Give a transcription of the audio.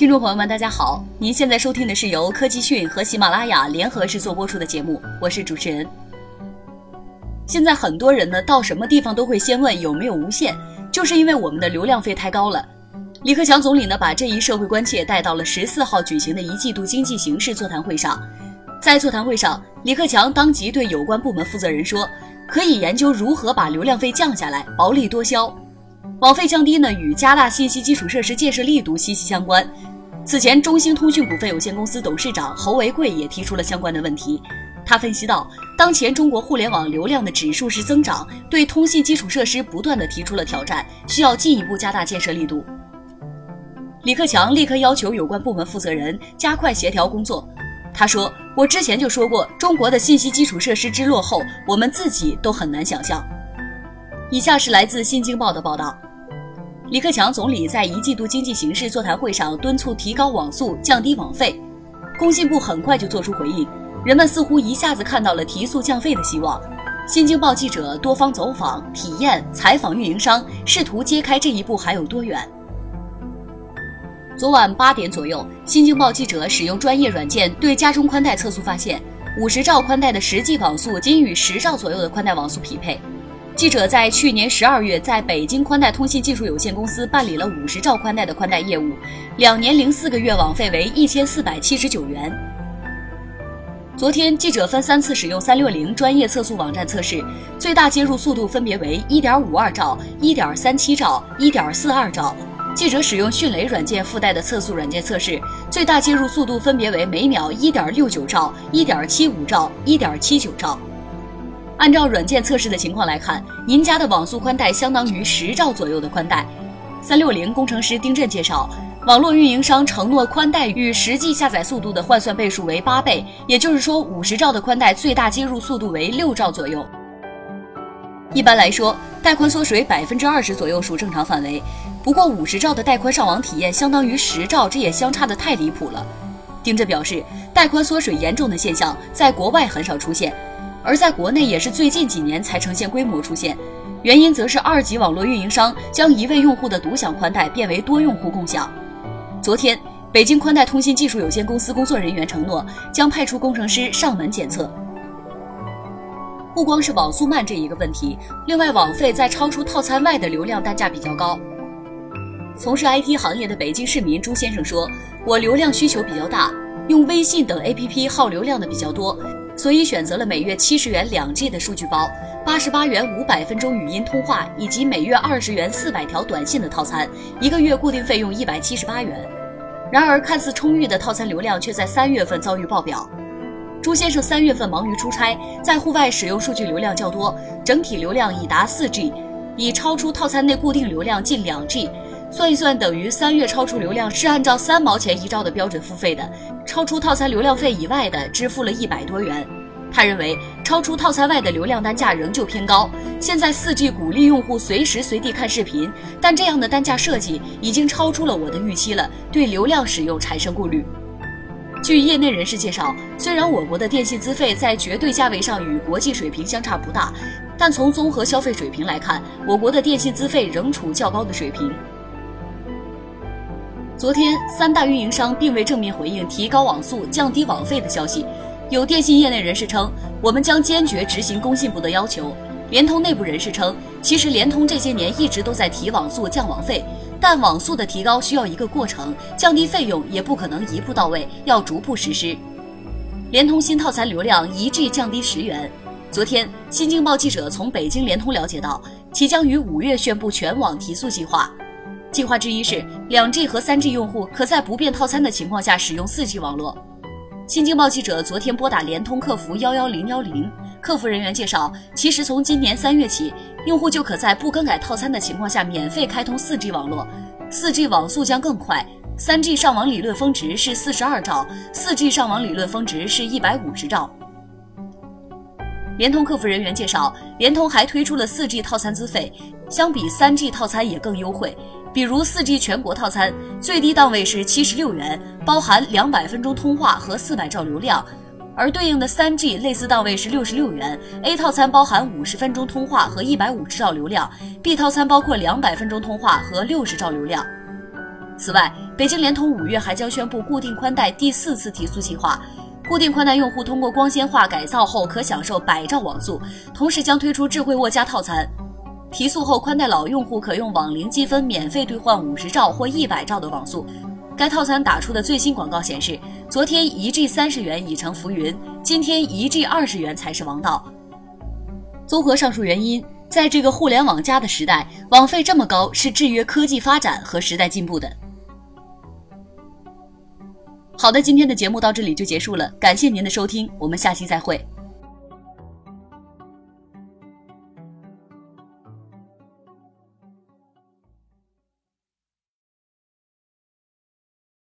听众朋友们，大家好！您现在收听的是由科技讯和喜马拉雅联合制作播出的节目，我是主持人。现在很多人呢，到什么地方都会先问有没有无线，就是因为我们的流量费太高了。李克强总理呢，把这一社会关切带到了十四号举行的一季度经济形势座谈会上。在座谈会上，李克强当即对有关部门负责人说，可以研究如何把流量费降下来，薄利多销。网费降低呢，与加大信息基础设施建设力度息息相关。此前，中兴通讯股份有限公司董事长侯为贵也提出了相关的问题。他分析到，当前中国互联网流量的指数是增长，对通信基础设施不断的提出了挑战，需要进一步加大建设力度。李克强立刻要求有关部门负责人加快协调工作。他说：“我之前就说过，中国的信息基础设施之落后，我们自己都很难想象。”以下是来自《新京报》的报道。李克强总理在一季度经济形势座谈会上敦促提高网速、降低网费，工信部很快就做出回应，人们似乎一下子看到了提速降费的希望。新京报记者多方走访、体验、采访运营商，试图揭开这一步还有多远。昨晚八点左右，新京报记者使用专业软件对家中宽带测速，发现五十兆宽带的实际网速仅与十兆左右的宽带网速匹配。记者在去年十二月在北京宽带通信技术有限公司办理了五十兆宽带的宽带业务，两年零四个月网费为一千四百七十九元。昨天，记者分三次使用三六零专业测速网站测试，最大接入速度分别为一点五二兆、一点三七兆、一点四二兆。记者使用迅雷软件附带的测速软件测试，最大接入速度分别为每秒一点六九兆、一点七五兆、一点七九兆。按照软件测试的情况来看，您家的网速宽带相当于十兆左右的宽带。三六零工程师丁震介绍，网络运营商承诺宽带与实际下载速度的换算倍数为八倍，也就是说，五十兆的宽带最大接入速度为六兆左右。一般来说，带宽缩水百分之二十左右属正常范围。不过，五十兆的带宽上网体验相当于十兆，这也相差的太离谱了。丁震表示，带宽缩水严重的现象在国外很少出现。而在国内也是最近几年才呈现规模出现，原因则是二级网络运营商将一位用户的独享宽带变为多用户共享。昨天，北京宽带通信技术有限公司工作人员承诺将派出工程师上门检测。不光是网速慢这一个问题，另外网费在超出套餐外的流量单价比较高。从事 IT 行业的北京市民朱先生说：“我流量需求比较大，用微信等 APP 耗流量的比较多。”所以选择了每月七十元两 G 的数据包，八十八元五百分钟语音通话，以及每月二十元四百条短信的套餐，一个月固定费用一百七十八元。然而，看似充裕的套餐流量却在三月份遭遇爆表。朱先生三月份忙于出差，在户外使用数据流量较多，整体流量已达四 G，已超出套餐内固定流量近两 G。算一算，等于三月超出流量是按照三毛钱一兆的标准付费的，超出套餐流量费以外的支付了一百多元。他认为，超出套餐外的流量单价仍旧偏高。现在四 G 鼓励用户随时随地看视频，但这样的单价设计已经超出了我的预期了，对流量使用产生顾虑。据业内人士介绍，虽然我国的电信资费在绝对价位上与国际水平相差不大，但从综合消费水平来看，我国的电信资费仍处较高的水平。昨天，三大运营商并未正面回应提高网速、降低网费的消息。有电信业内人士称，我们将坚决执行工信部的要求。联通内部人士称，其实联通这些年一直都在提网速、降网费，但网速的提高需要一个过程，降低费用也不可能一步到位，要逐步实施。联通新套餐流量一 G 降低十元。昨天，新京报记者从北京联通了解到，其将于五月宣布全网提速计划。计划之一是，两 G 和三 G 用户可在不变套餐的情况下使用四 G 网络。新京报记者昨天拨打联通客服幺幺零幺零，客服人员介绍，其实从今年三月起，用户就可在不更改套餐的情况下免费开通四 G 网络，四 G 网速将更快。三 G 上网理论峰值是四十二兆，四 G 上网理论峰值是一百五十兆。联通客服人员介绍，联通还推出了四 G 套餐资费，相比三 G 套餐也更优惠。比如四 G 全国套餐最低档位是七十六元，包含两百分钟通话和四百兆流量，而对应的三 G 类似档位是六十六元。A 套餐包含五十分钟通话和一百五十兆流量，B 套餐包括两百分钟通话和六十兆流量。此外，北京联通五月还将宣布固定宽带第四次提速计划，固定宽带用户通过光纤化改造后可享受百兆网速，同时将推出智慧沃家套餐。提速后，宽带老用户可用网龄积分免费兑换五十兆或一百兆的网速。该套餐打出的最新广告显示，昨天一 G 三十元已成浮云，今天一 G 二十元才是王道。综合上述原因，在这个互联网加的时代，网费这么高是制约科技发展和时代进步的。好的，今天的节目到这里就结束了，感谢您的收听，我们下期再会。